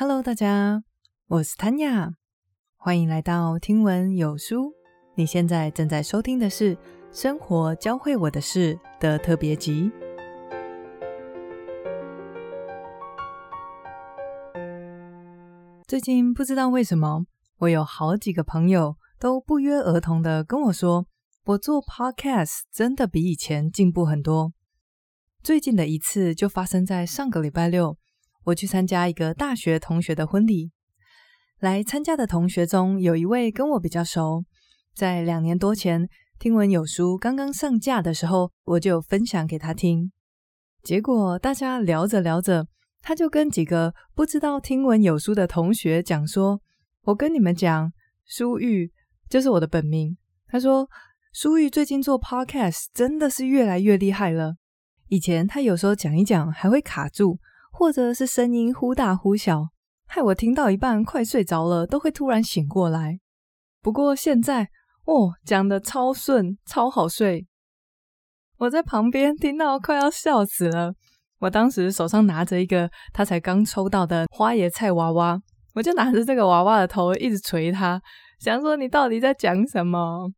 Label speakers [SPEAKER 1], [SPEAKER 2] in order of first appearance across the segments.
[SPEAKER 1] Hello，大家，我是 Tanya，欢迎来到听闻有书。你现在正在收听的是《生活教会我的事》的特别集。最近不知道为什么，我有好几个朋友都不约而同的跟我说，我做 Podcast 真的比以前进步很多。最近的一次就发生在上个礼拜六。我去参加一个大学同学的婚礼，来参加的同学中有一位跟我比较熟，在两年多前听闻有书刚刚上架的时候，我就分享给他听。结果大家聊着聊着，他就跟几个不知道听闻有书的同学讲说：“我跟你们讲，书玉就是我的本名。”他说：“书玉最近做 Podcast 真的是越来越厉害了，以前他有时候讲一讲还会卡住。”或者是声音忽大忽小，害我听到一半快睡着了，都会突然醒过来。不过现在哦，讲得超顺，超好睡。我在旁边听到快要笑死了。我当时手上拿着一个他才刚抽到的花椰菜娃娃，我就拿着这个娃娃的头一直捶他，想说你到底在讲什么？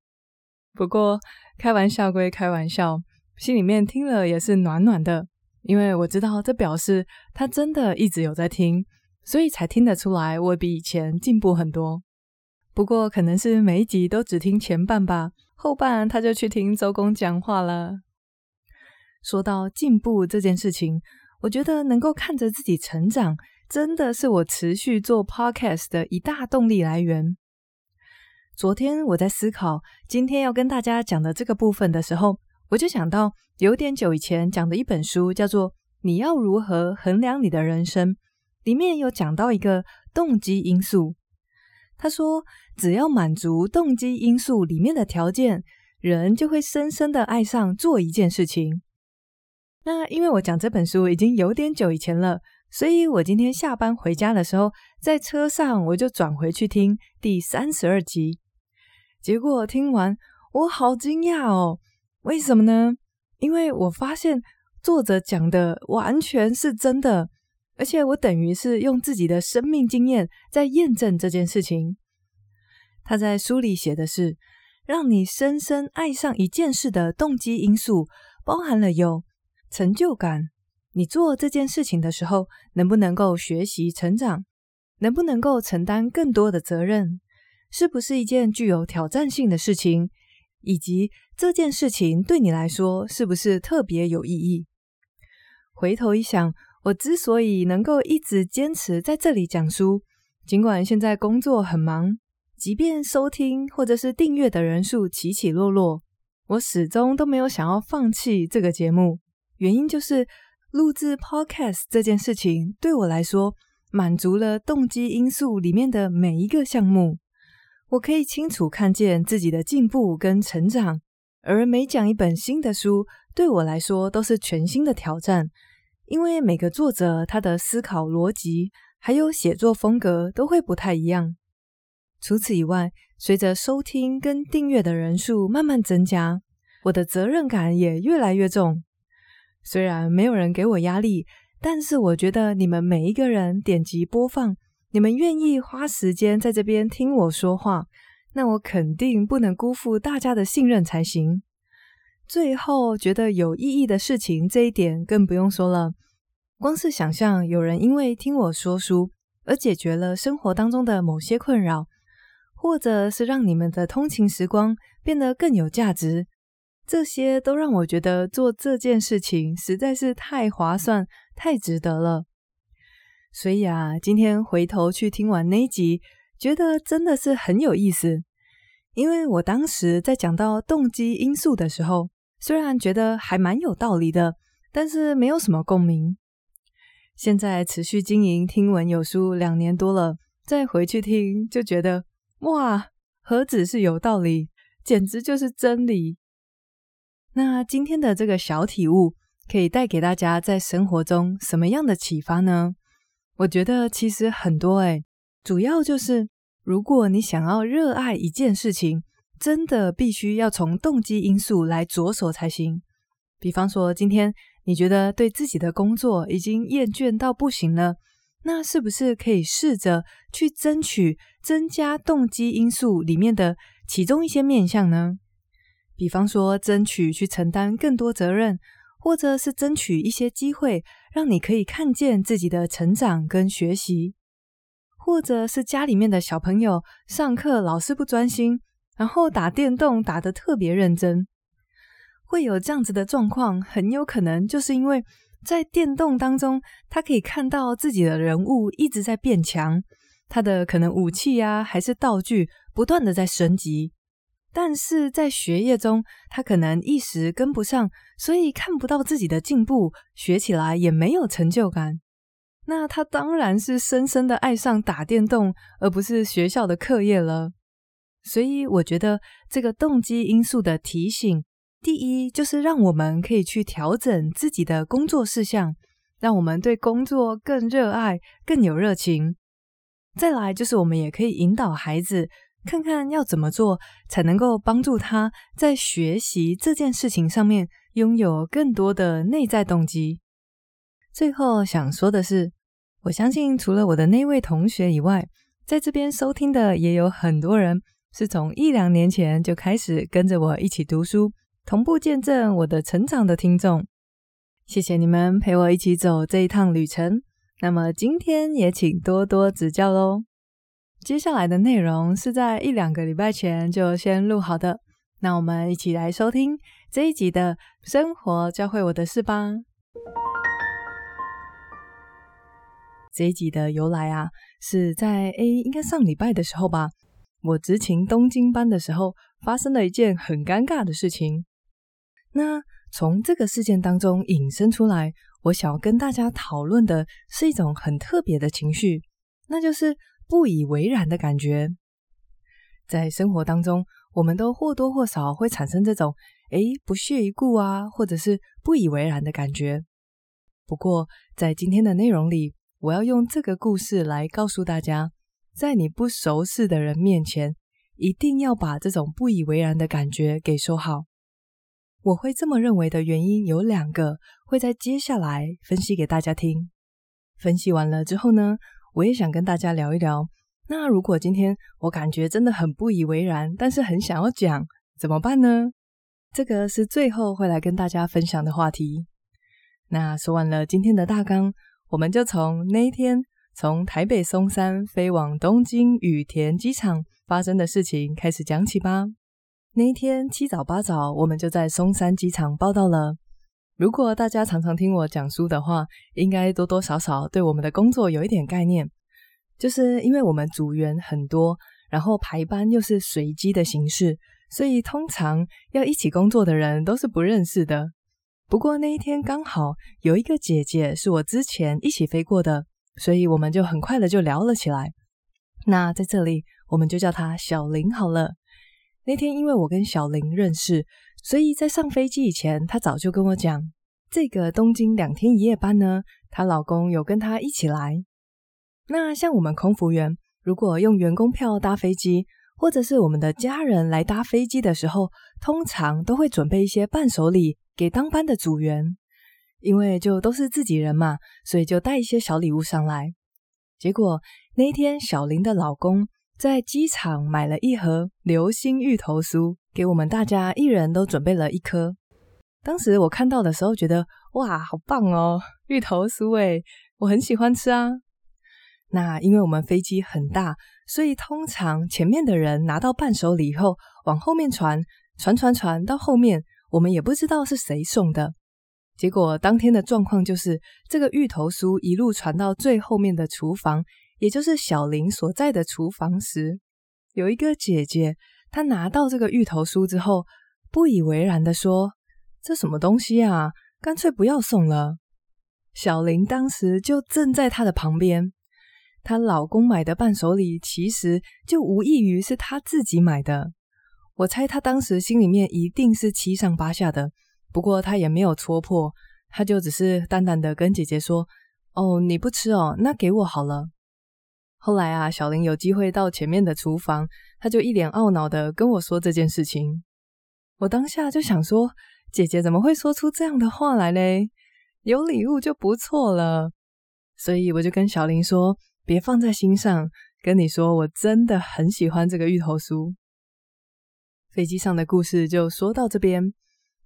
[SPEAKER 1] 不过开玩笑归开玩笑，心里面听了也是暖暖的。因为我知道这表示他真的一直有在听，所以才听得出来我比以前进步很多。不过可能是每一集都只听前半吧，后半他就去听周公讲话了。说到进步这件事情，我觉得能够看着自己成长，真的是我持续做 podcast 的一大动力来源。昨天我在思考今天要跟大家讲的这个部分的时候，我就想到有点久以前讲的一本书，叫做《你要如何衡量你的人生》，里面有讲到一个动机因素。他说，只要满足动机因素里面的条件，人就会深深的爱上做一件事情。那因为我讲这本书已经有点久以前了，所以我今天下班回家的时候，在车上我就转回去听第三十二集，结果听完我好惊讶哦。为什么呢？因为我发现作者讲的完全是真的，而且我等于是用自己的生命经验在验证这件事情。他在书里写的是，让你深深爱上一件事的动机因素，包含了有成就感，你做这件事情的时候，能不能够学习成长，能不能够承担更多的责任，是不是一件具有挑战性的事情。以及这件事情对你来说是不是特别有意义？回头一想，我之所以能够一直坚持在这里讲书，尽管现在工作很忙，即便收听或者是订阅的人数起起落落，我始终都没有想要放弃这个节目。原因就是录制 Podcast 这件事情对我来说，满足了动机因素里面的每一个项目。我可以清楚看见自己的进步跟成长，而每讲一本新的书，对我来说都是全新的挑战，因为每个作者他的思考逻辑还有写作风格都会不太一样。除此以外，随着收听跟订阅的人数慢慢增加，我的责任感也越来越重。虽然没有人给我压力，但是我觉得你们每一个人点击播放。你们愿意花时间在这边听我说话，那我肯定不能辜负大家的信任才行。最后，觉得有意义的事情，这一点更不用说了。光是想象有人因为听我说书而解决了生活当中的某些困扰，或者是让你们的通勤时光变得更有价值，这些都让我觉得做这件事情实在是太划算、太值得了。所以啊，今天回头去听完那集，觉得真的是很有意思。因为我当时在讲到动机因素的时候，虽然觉得还蛮有道理的，但是没有什么共鸣。现在持续经营听闻有书两年多了，再回去听，就觉得哇，何止是有道理，简直就是真理。那今天的这个小体悟，可以带给大家在生活中什么样的启发呢？我觉得其实很多诶，主要就是如果你想要热爱一件事情，真的必须要从动机因素来着手才行。比方说，今天你觉得对自己的工作已经厌倦到不行了，那是不是可以试着去争取增加动机因素里面的其中一些面向呢？比方说，争取去承担更多责任，或者是争取一些机会，让你可以看见自己的成长跟学习，或者是家里面的小朋友上课老是不专心，然后打电动打得特别认真，会有这样子的状况，很有可能就是因为。在电动当中，他可以看到自己的人物一直在变强，他的可能武器啊，还是道具不断的在升级。但是在学业中，他可能一时跟不上，所以看不到自己的进步，学起来也没有成就感。那他当然是深深的爱上打电动，而不是学校的课业了。所以我觉得这个动机因素的提醒。第一，就是让我们可以去调整自己的工作事项，让我们对工作更热爱、更有热情。再来，就是我们也可以引导孩子，看看要怎么做才能够帮助他在学习这件事情上面拥有更多的内在动机。最后想说的是，我相信除了我的那位同学以外，在这边收听的也有很多人是从一两年前就开始跟着我一起读书。同步见证我的成长的听众，谢谢你们陪我一起走这一趟旅程。那么今天也请多多指教喽。接下来的内容是在一两个礼拜前就先录好的，那我们一起来收听这一集的生活教会我的事吧。这一集的由来啊，是在诶，应该上礼拜的时候吧，我执勤东京班的时候，发生了一件很尴尬的事情。那从这个事件当中引申出来，我想要跟大家讨论的是一种很特别的情绪，那就是不以为然的感觉。在生活当中，我们都或多或少会产生这种诶不屑一顾啊，或者是不以为然的感觉。不过，在今天的内容里，我要用这个故事来告诉大家，在你不熟识的人面前，一定要把这种不以为然的感觉给收好。我会这么认为的原因有两个，会在接下来分析给大家听。分析完了之后呢，我也想跟大家聊一聊。那如果今天我感觉真的很不以为然，但是很想要讲，怎么办呢？这个是最后会来跟大家分享的话题。那说完了今天的大纲，我们就从那一天从台北松山飞往东京羽田机场发生的事情开始讲起吧。那一天七早八早，我们就在松山机场报到了。如果大家常常听我讲书的话，应该多多少少对我们的工作有一点概念。就是因为我们组员很多，然后排班又是随机的形式，所以通常要一起工作的人都是不认识的。不过那一天刚好有一个姐姐是我之前一起飞过的，所以我们就很快的就聊了起来。那在这里，我们就叫她小林好了。那天因为我跟小林认识，所以在上飞机以前，她早就跟我讲，这个东京两天一夜班呢，她老公有跟她一起来。那像我们空服员，如果用员工票搭飞机，或者是我们的家人来搭飞机的时候，通常都会准备一些伴手礼给当班的组员，因为就都是自己人嘛，所以就带一些小礼物上来。结果那天，小林的老公。在机场买了一盒流心芋头酥，给我们大家一人都准备了一颗。当时我看到的时候，觉得哇，好棒哦，芋头酥诶，我很喜欢吃啊。那因为我们飞机很大，所以通常前面的人拿到伴手礼后，往后面传，传传传到后面，我们也不知道是谁送的。结果当天的状况就是，这个芋头酥一路传到最后面的厨房。也就是小林所在的厨房时，有一个姐姐，她拿到这个芋头酥之后，不以为然地说：“这什么东西啊？干脆不要送了。”小林当时就正在她的旁边，她老公买的伴手礼其实就无异于是她自己买的。我猜她当时心里面一定是七上八下的，不过她也没有戳破，她就只是淡淡的跟姐姐说：“哦，你不吃哦，那给我好了。”后来啊，小林有机会到前面的厨房，他就一脸懊恼的跟我说这件事情。我当下就想说，姐姐怎么会说出这样的话来嘞？有礼物就不错了。所以我就跟小林说，别放在心上。跟你说，我真的很喜欢这个芋头酥。飞机上的故事就说到这边。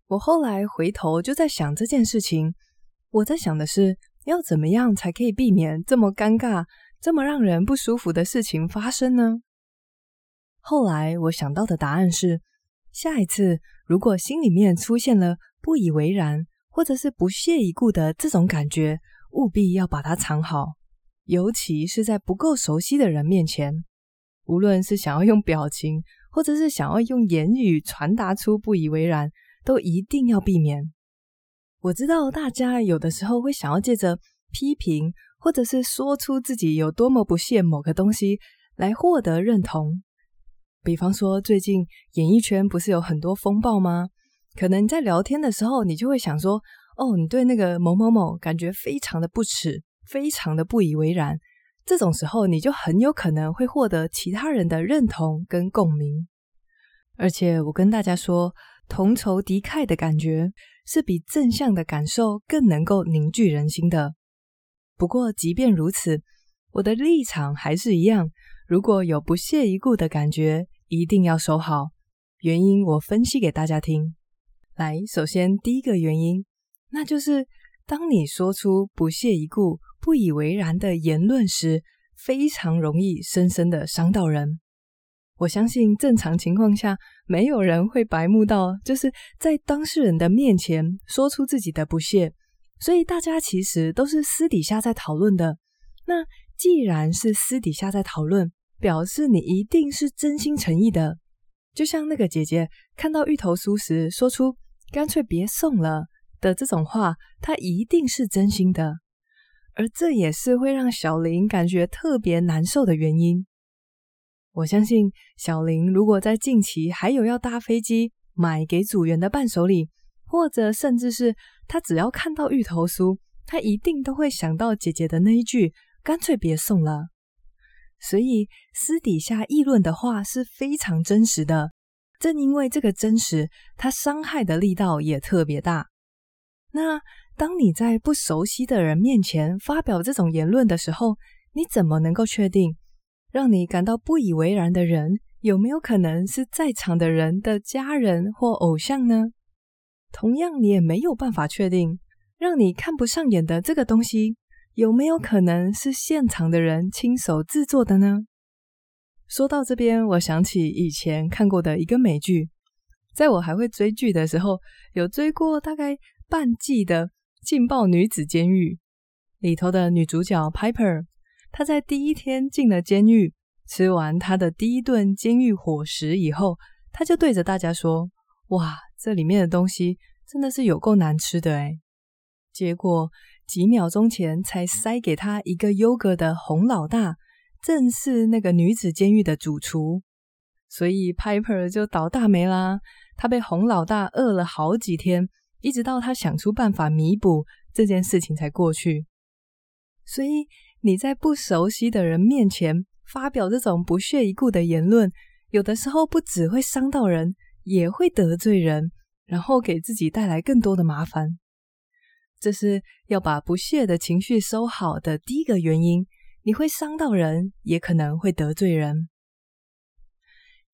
[SPEAKER 1] 我后来回头就在想这件事情，我在想的是，要怎么样才可以避免这么尴尬、这么让人不舒服的事情发生呢？后来我想到的答案是，下一次如果心里面出现了不以为然，或者是不屑一顾的这种感觉，务必要把它藏好。尤其是在不够熟悉的人面前，无论是想要用表情，或者是想要用言语传达出不以为然，都一定要避免。我知道大家有的时候会想要借着批评，或者是说出自己有多么不屑某个东西来获得认同。比方说，最近演艺圈不是有很多风暴吗？可能在聊天的时候，你就会想说：“哦，你对那个某某某感觉非常的不齿。”非常的不以为然，这种时候你就很有可能会获得其他人的认同跟共鸣。而且我跟大家说，同仇敌忾的感觉是比正向的感受更能够凝聚人心的。不过即便如此，我的立场还是一样，如果有不屑一顾的感觉，一定要收好。原因我分析给大家听。来，首先第一个原因，那就是当你说出不屑一顾。不以为然的言论时，非常容易深深的伤到人。我相信正常情况下，没有人会白目到就是在当事人的面前说出自己的不屑。所以大家其实都是私底下在讨论的。那既然是私底下在讨论，表示你一定是真心诚意的。就像那个姐姐看到芋头酥时说出“干脆别送了”的这种话，她一定是真心的。而这也是会让小林感觉特别难受的原因。我相信小林如果在近期还有要搭飞机买给组员的伴手礼，或者甚至是他只要看到芋头酥，他一定都会想到姐姐的那一句“干脆别送了”。所以私底下议论的话是非常真实的。正因为这个真实，他伤害的力道也特别大。那。当你在不熟悉的人面前发表这种言论的时候，你怎么能够确定让你感到不以为然的人有没有可能是在场的人的家人或偶像呢？同样，你也没有办法确定让你看不上眼的这个东西有没有可能是现场的人亲手制作的呢？说到这边，我想起以前看过的一个美剧，在我还会追剧的时候，有追过大概半季的。劲爆女子监狱里头的女主角 Piper，她在第一天进了监狱，吃完她的第一顿监狱伙食以后，她就对着大家说：“哇，这里面的东西真的是有够难吃的诶。”结果几秒钟前才塞给她一个优格的洪老大，正是那个女子监狱的主厨，所以 Piper 就倒大霉啦。她被洪老大饿了好几天。一直到他想出办法弥补这件事情才过去，所以你在不熟悉的人面前发表这种不屑一顾的言论，有的时候不只会伤到人，也会得罪人，然后给自己带来更多的麻烦。这是要把不屑的情绪收好的第一个原因。你会伤到人，也可能会得罪人。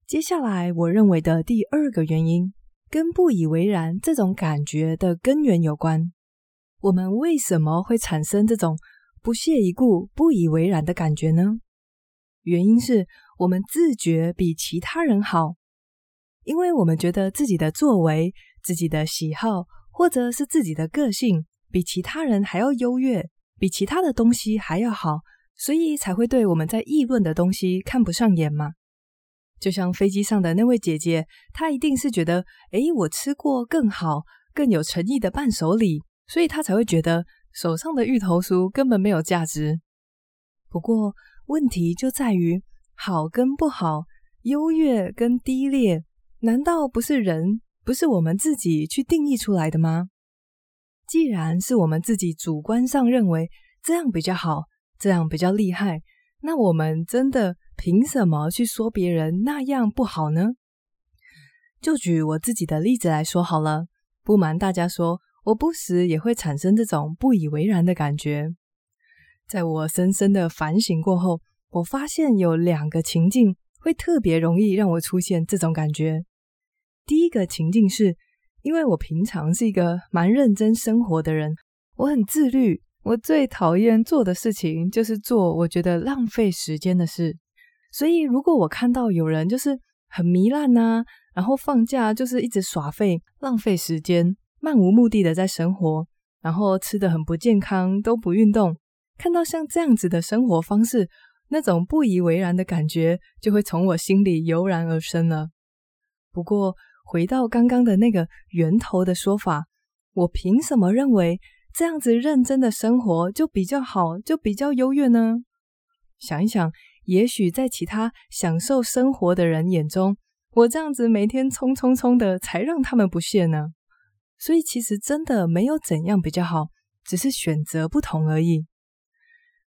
[SPEAKER 1] 接下来，我认为的第二个原因。跟不以为然这种感觉的根源有关。我们为什么会产生这种不屑一顾、不以为然的感觉呢？原因是我们自觉比其他人好，因为我们觉得自己的作为、自己的喜好，或者是自己的个性比其他人还要优越，比其他的东西还要好，所以才会对我们在议论的东西看不上眼嘛。就像飞机上的那位姐姐，她一定是觉得，诶，我吃过更好、更有诚意的伴手礼，所以她才会觉得手上的芋头酥根本没有价值。不过问题就在于，好跟不好、优越跟低劣，难道不是人，不是我们自己去定义出来的吗？既然是我们自己主观上认为这样比较好，这样比较厉害，那我们真的，凭什么去说别人那样不好呢？就举我自己的例子来说好了。不瞒大家说，我不时也会产生这种不以为然的感觉。在我深深的反省过后，我发现有两个情境会特别容易让我出现这种感觉。第一个情境是，因为我平常是一个蛮认真生活的人，我很自律，我最讨厌做的事情就是做我觉得浪费时间的事。所以，如果我看到有人就是很糜烂呐，然后放假就是一直耍废、浪费时间、漫无目的的在生活，然后吃得很不健康，都不运动，看到像这样子的生活方式，那种不以为然的感觉就会从我心里油然而生了。不过，回到刚刚的那个源头的说法，我凭什么认为这样子认真的生活就比较好，就比较优越呢？想一想。也许在其他享受生活的人眼中，我这样子每天冲冲冲的，才让他们不屑呢。所以其实真的没有怎样比较好，只是选择不同而已。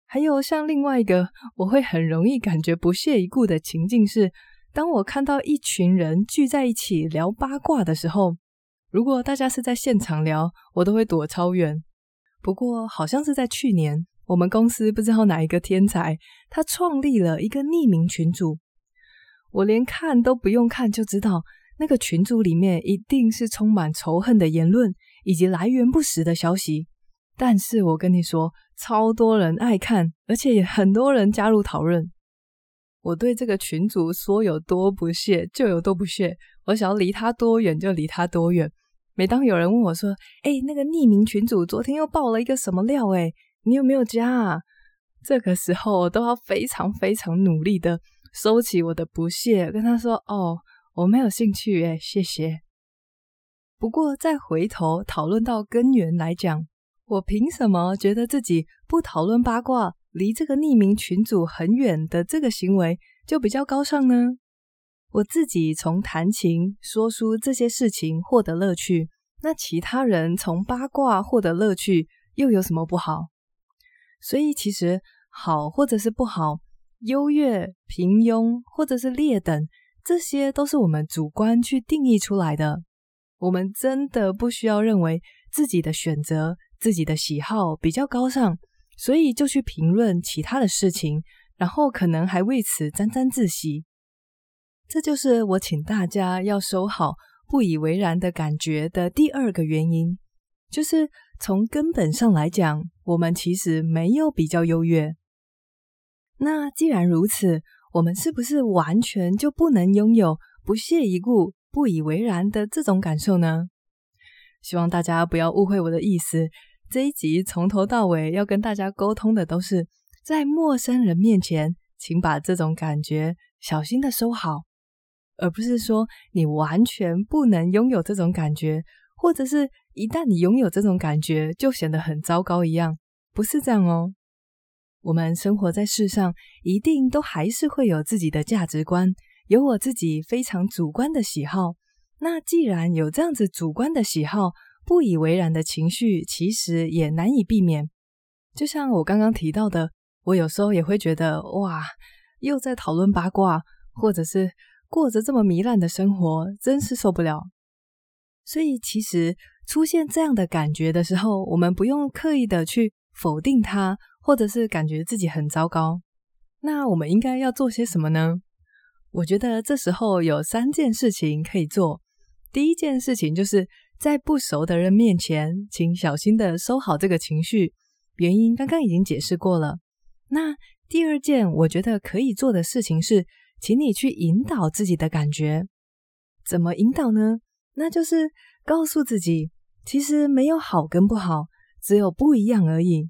[SPEAKER 1] 还有像另外一个我会很容易感觉不屑一顾的情境是，当我看到一群人聚在一起聊八卦的时候，如果大家是在现场聊，我都会躲超远。不过好像是在去年。我们公司不知道哪一个天才，他创立了一个匿名群组。我连看都不用看就知道，那个群组里面一定是充满仇恨的言论以及来源不实的消息。但是我跟你说，超多人爱看，而且也很多人加入讨论。我对这个群组说有多不屑就有多不屑，我想要离他多远就离他多远。每当有人问我说：“哎，那个匿名群组昨天又爆了一个什么料？”哎。你有没有加啊？这个时候我都要非常非常努力的收起我的不屑，跟他说：“哦，我没有兴趣，诶，谢谢。”不过再回头讨论到根源来讲，我凭什么觉得自己不讨论八卦，离这个匿名群组很远的这个行为就比较高尚呢？我自己从谈情说书这些事情获得乐趣，那其他人从八卦获得乐趣又有什么不好？所以，其实好或者是不好，优越、平庸或者是劣等，这些都是我们主观去定义出来的。我们真的不需要认为自己的选择、自己的喜好比较高尚，所以就去评论其他的事情，然后可能还为此沾沾自喜。这就是我请大家要收好不以为然的感觉的第二个原因，就是。从根本上来讲，我们其实没有比较优越。那既然如此，我们是不是完全就不能拥有不屑一顾、不以为然的这种感受呢？希望大家不要误会我的意思。这一集从头到尾要跟大家沟通的都是，在陌生人面前，请把这种感觉小心的收好，而不是说你完全不能拥有这种感觉。或者是一旦你拥有这种感觉，就显得很糟糕一样，不是这样哦。我们生活在世上，一定都还是会有自己的价值观，有我自己非常主观的喜好。那既然有这样子主观的喜好，不以为然的情绪，其实也难以避免。就像我刚刚提到的，我有时候也会觉得，哇，又在讨论八卦，或者是过着这么糜烂的生活，真是受不了。所以，其实出现这样的感觉的时候，我们不用刻意的去否定它，或者是感觉自己很糟糕。那我们应该要做些什么呢？我觉得这时候有三件事情可以做。第一件事情就是在不熟的人面前，请小心的收好这个情绪。原因刚刚已经解释过了。那第二件我觉得可以做的事情是，请你去引导自己的感觉。怎么引导呢？那就是告诉自己，其实没有好跟不好，只有不一样而已。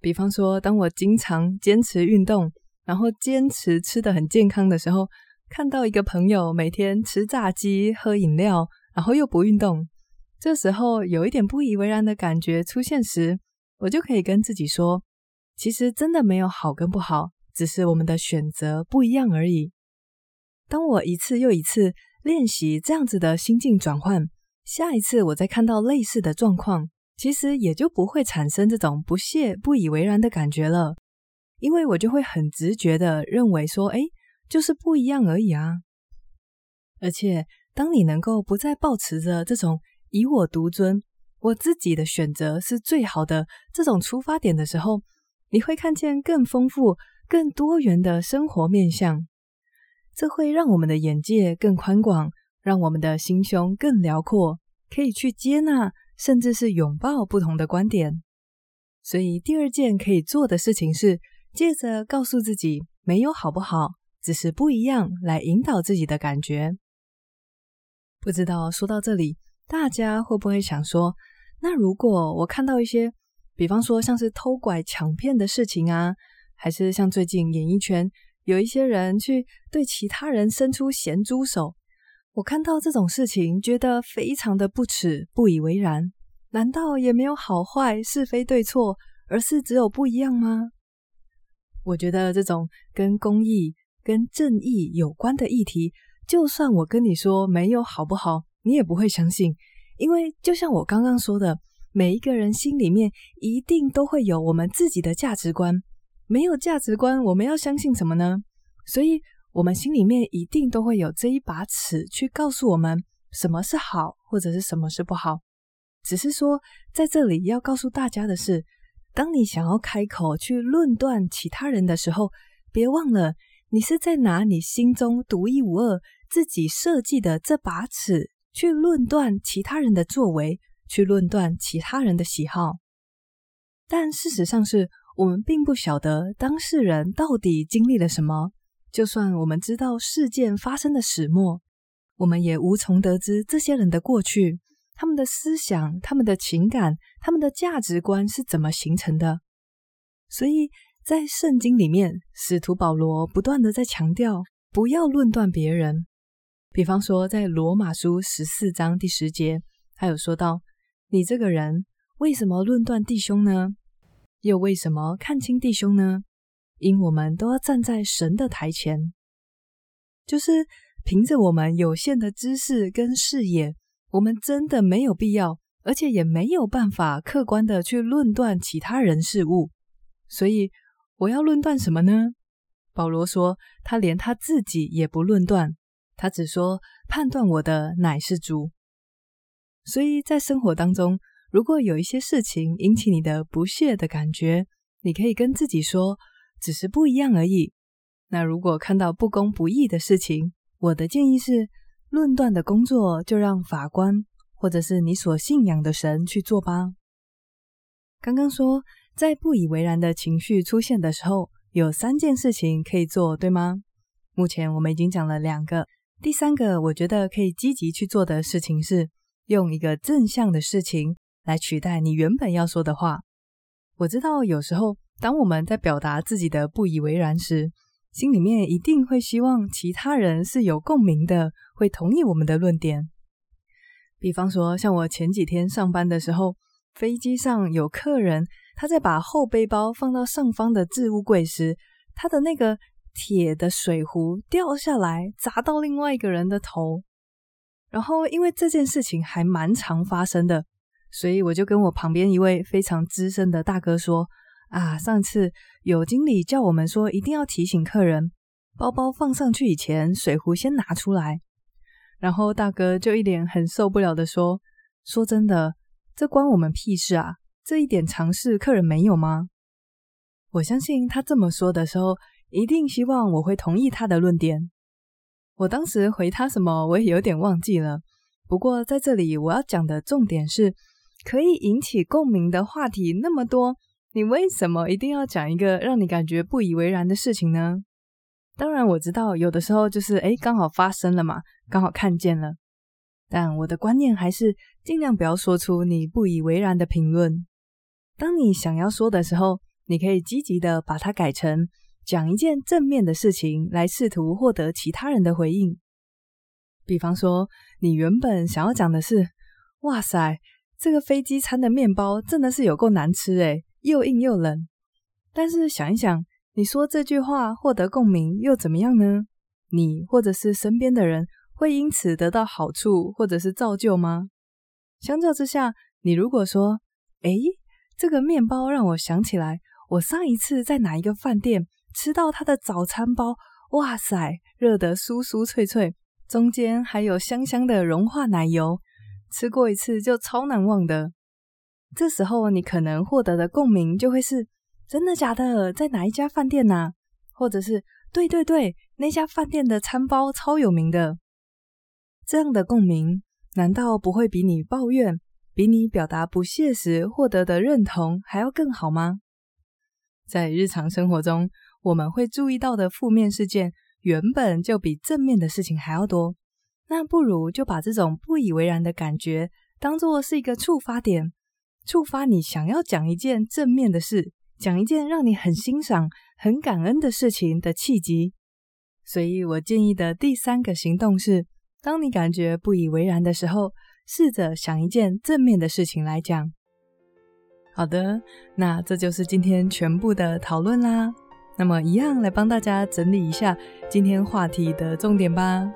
[SPEAKER 1] 比方说，当我经常坚持运动，然后坚持吃得很健康的时候，看到一个朋友每天吃炸鸡、喝饮料，然后又不运动，这时候有一点不以为然的感觉出现时，我就可以跟自己说，其实真的没有好跟不好，只是我们的选择不一样而已。当我一次又一次。练习这样子的心境转换，下一次我再看到类似的状况，其实也就不会产生这种不屑、不以为然的感觉了，因为我就会很直觉的认为说，诶，就是不一样而已啊。而且，当你能够不再抱持着这种以我独尊、我自己的选择是最好的这种出发点的时候，你会看见更丰富、更多元的生活面向。这会让我们的眼界更宽广，让我们的心胸更辽阔，可以去接纳，甚至是拥抱不同的观点。所以，第二件可以做的事情是，借着告诉自己没有好不好，只是不一样，来引导自己的感觉。不知道说到这里，大家会不会想说，那如果我看到一些，比方说像是偷拐抢骗的事情啊，还是像最近演艺圈有一些人去对其他人伸出咸猪手，我看到这种事情，觉得非常的不耻，不以为然。难道也没有好坏、是非对错，而是只有不一样吗？我觉得这种跟公益、跟正义有关的议题，就算我跟你说没有好不好，你也不会相信，因为就像我刚刚说的，每一个人心里面一定都会有我们自己的价值观。没有价值观，我们要相信什么呢？所以，我们心里面一定都会有这一把尺，去告诉我们什么是好，或者是什么是不好。只是说，在这里要告诉大家的是，当你想要开口去论断其他人的时候，别忘了，你是在拿你心中独一无二、自己设计的这把尺去论断其他人的作为，去论断其他人的喜好。但事实上是，我们并不晓得当事人到底经历了什么。就算我们知道事件发生的始末，我们也无从得知这些人的过去。他们的思想、他们的情感、他们的价值观是怎么形成的？所以在圣经里面，使徒保罗不断地在强调，不要论断别人。比方说，在罗马书十四章第十节，他有说到：“你这个人为什么论断弟兄呢？又为什么看轻弟兄呢？因我们都要站在神的台前，就是凭着我们有限的知识跟视野。”我们真的没有必要，而且也没有办法客观的去论断其他人事物。所以我要论断什么呢？保罗说，他连他自己也不论断，他只说判断我的乃是主。所以在生活当中，如果有一些事情引起你的不屑的感觉，你可以跟自己说，只是不一样而已。那如果看到不公不义的事情，我的建议是。论断的工作就让法官或者是你所信仰的神去做吧。刚刚说，在不以为然的情绪出现的时候，有三件事情可以做，对吗？目前我们已经讲了两个，第三个我觉得可以积极去做的事情是用一个正向的事情来取代你原本要说的话。我知道有时候当我们在表达自己的不以为然时，心里面一定会希望其他人是有共鸣的，会同意我们的论点。比方说，像我前几天上班的时候，飞机上有客人，他在把后背包放到上方的置物柜时，他的那个铁的水壶掉下来，砸到另外一个人的头。然后，因为这件事情还蛮常发生的，所以我就跟我旁边一位非常资深的大哥说。啊，上次有经理叫我们说，一定要提醒客人，包包放上去以前，水壶先拿出来。然后大哥就一脸很受不了的说：“说真的，这关我们屁事啊！这一点常识，客人没有吗？”我相信他这么说的时候，一定希望我会同意他的论点。我当时回他什么，我也有点忘记了。不过在这里，我要讲的重点是，可以引起共鸣的话题那么多。你为什么一定要讲一个让你感觉不以为然的事情呢？当然我知道有的时候就是诶，刚好发生了嘛，刚好看见了。但我的观念还是尽量不要说出你不以为然的评论。当你想要说的时候，你可以积极的把它改成讲一件正面的事情，来试图获得其他人的回应。比方说，你原本想要讲的是：哇塞，这个飞机餐的面包真的是有够难吃诶。又硬又冷，但是想一想，你说这句话获得共鸣又怎么样呢？你或者是身边的人会因此得到好处或者是造就吗？相较之下，你如果说，诶，这个面包让我想起来，我上一次在哪一个饭店吃到他的早餐包，哇塞，热得酥酥脆脆，中间还有香香的融化奶油，吃过一次就超难忘的。这时候，你可能获得的共鸣就会是：真的假的？在哪一家饭店呢？或者是对对对，那家饭店的餐包超有名的。这样的共鸣，难道不会比你抱怨、比你表达不屑时获得的认同还要更好吗？在日常生活中，我们会注意到的负面事件，原本就比正面的事情还要多。那不如就把这种不以为然的感觉，当作是一个触发点，触发你想要讲一件正面的事。讲一件让你很欣赏、很感恩的事情的契机，所以我建议的第三个行动是：当你感觉不以为然的时候，试着想一件正面的事情来讲。好的，那这就是今天全部的讨论啦。那么，一样来帮大家整理一下今天话题的重点吧。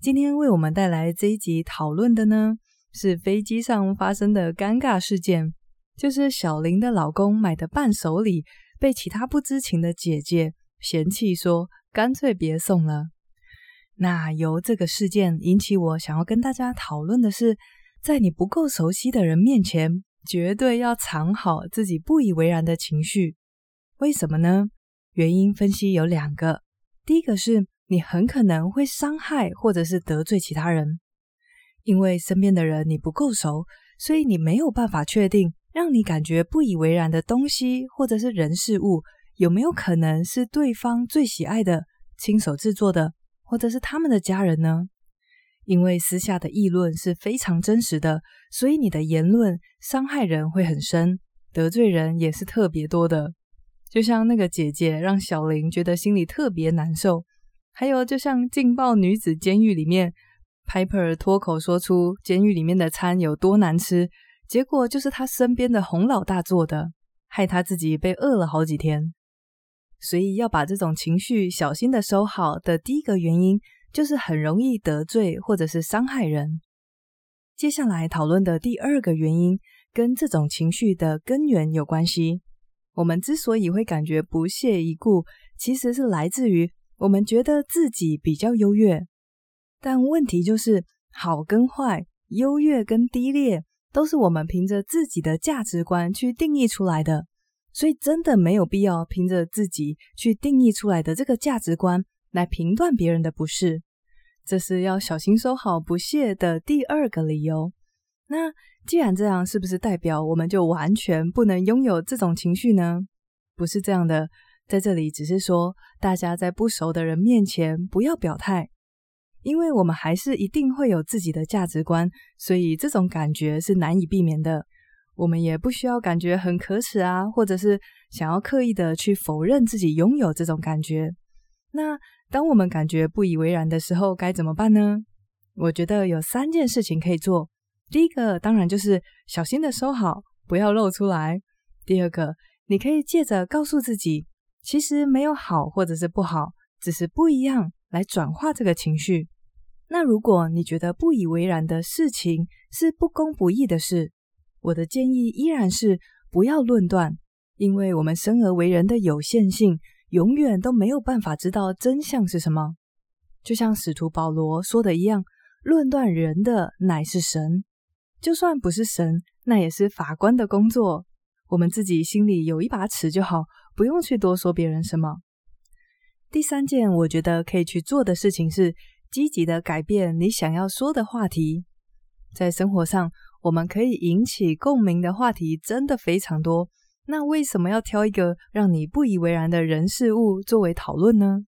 [SPEAKER 1] 今天为我们带来这一集讨论的呢，是飞机上发生的尴尬事件。就是小林的老公买的伴手礼被其他不知情的姐姐嫌弃，说干脆别送了。那由这个事件引起我想要跟大家讨论的是，在你不够熟悉的人面前，绝对要藏好自己不以为然的情绪。为什么呢？原因分析有两个。第一个是你很可能会伤害或者是得罪其他人，因为身边的人你不够熟，所以你没有办法确定。让你感觉不以为然的东西，或者是人事物，有没有可能是对方最喜爱的、亲手制作的，或者是他们的家人呢？因为私下的议论是非常真实的，所以你的言论伤害人会很深，得罪人也是特别多的。就像那个姐姐让小林觉得心里特别难受，还有就像劲爆女子监狱里面，Piper 脱口说出监狱里面的餐有多难吃。结果就是他身边的洪老大做的，害他自己被饿了好几天。所以要把这种情绪小心的收好的第一个原因，就是很容易得罪或者是伤害人。接下来讨论的第二个原因，跟这种情绪的根源有关系。我们之所以会感觉不屑一顾，其实是来自于我们觉得自己比较优越。但问题就是，好跟坏，优越跟低劣。都是我们凭着自己的价值观去定义出来的，所以真的没有必要凭着自己去定义出来的这个价值观来评断别人的不是。这是要小心收好不屑的第二个理由。那既然这样，是不是代表我们就完全不能拥有这种情绪呢？不是这样的，在这里只是说，大家在不熟的人面前不要表态。因为我们还是一定会有自己的价值观，所以这种感觉是难以避免的。我们也不需要感觉很可耻啊，或者是想要刻意的去否认自己拥有这种感觉。那当我们感觉不以为然的时候，该怎么办呢？我觉得有三件事情可以做。第一个当然就是小心的收好，不要露出来。第二个，你可以借着告诉自己，其实没有好或者是不好，只是不一样，来转化这个情绪。那如果你觉得不以为然的事情是不公不义的事，我的建议依然是不要论断，因为我们生而为人的有限性，永远都没有办法知道真相是什么。就像使徒保罗说的一样，论断人的乃是神，就算不是神，那也是法官的工作。我们自己心里有一把尺就好，不用去多说别人什么。第三件我觉得可以去做的事情是，积极的改变你想要说的话题，在生活上，我们可以引起共鸣的话题真的非常多。那为什么要挑一个让你不以为然的人事物作为讨论呢？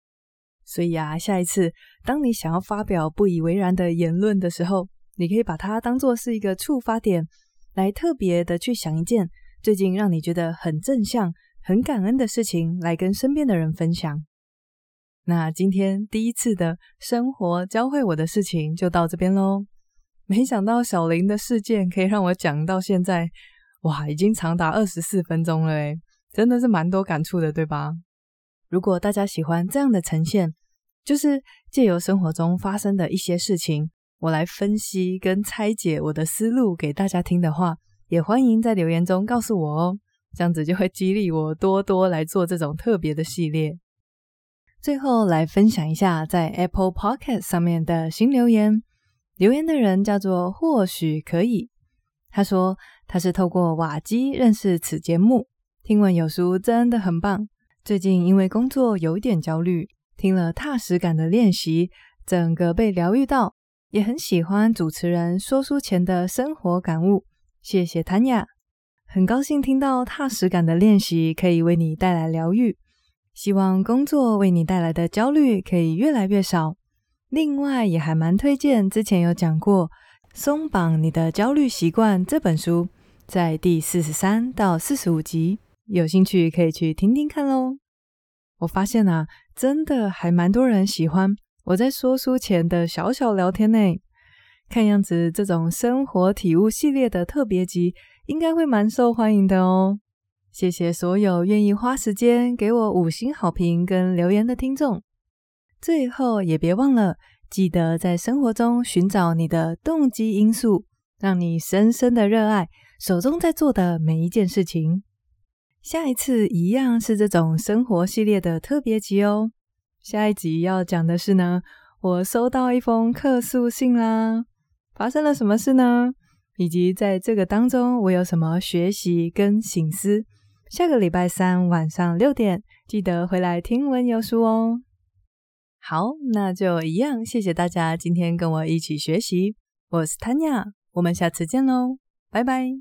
[SPEAKER 1] 所以啊，下一次当你想要发表不以为然的言论的时候，你可以把它当作是一个触发点，来特别的去想一件最近让你觉得很正向、很感恩的事情，来跟身边的人分享。那今天第一次的生活教会我的事情就到这边喽。没想到小林的事件可以让我讲到现在，哇，已经长达二十四分钟了诶，真的是蛮多感触的，对吧？如果大家喜欢这样的呈现，就是借由生活中发生的一些事情，我来分析跟拆解我的思路给大家听的话，也欢迎在留言中告诉我哦，这样子就会激励我多多来做这种特别的系列。最后来分享一下在 Apple Podcast 上面的新留言。留言的人叫做或许可以，他说他是透过瓦基认识此节目。听闻有书真的很棒。最近因为工作有点焦虑，听了踏实感的练习，整个被疗愈到，也很喜欢主持人说书前的生活感悟。谢谢谭雅，很高兴听到踏实感的练习可以为你带来疗愈。希望工作为你带来的焦虑可以越来越少。另外，也还蛮推荐之前有讲过《松绑你的焦虑习惯》这本书，在第四十三到四十五集。有兴趣可以去听听看喽。我发现啊，真的还蛮多人喜欢我在说书前的小小聊天呢。看样子这种生活体悟系列的特别集应该会蛮受欢迎的哦。谢谢所有愿意花时间给我五星好评跟留言的听众。最后也别忘了，记得在生活中寻找你的动机因素，让你深深的热爱手中在做的每一件事情。下一次一样是这种生活系列的特别集哦。下一集要讲的是呢，我收到一封客诉信啦，发生了什么事呢？以及在这个当中我有什么学习跟醒思？下个礼拜三晚上六点，记得回来听文游书哦。好，那就一样，谢谢大家今天跟我一起学习。我是 Tanya，，我们下次见喽，拜拜。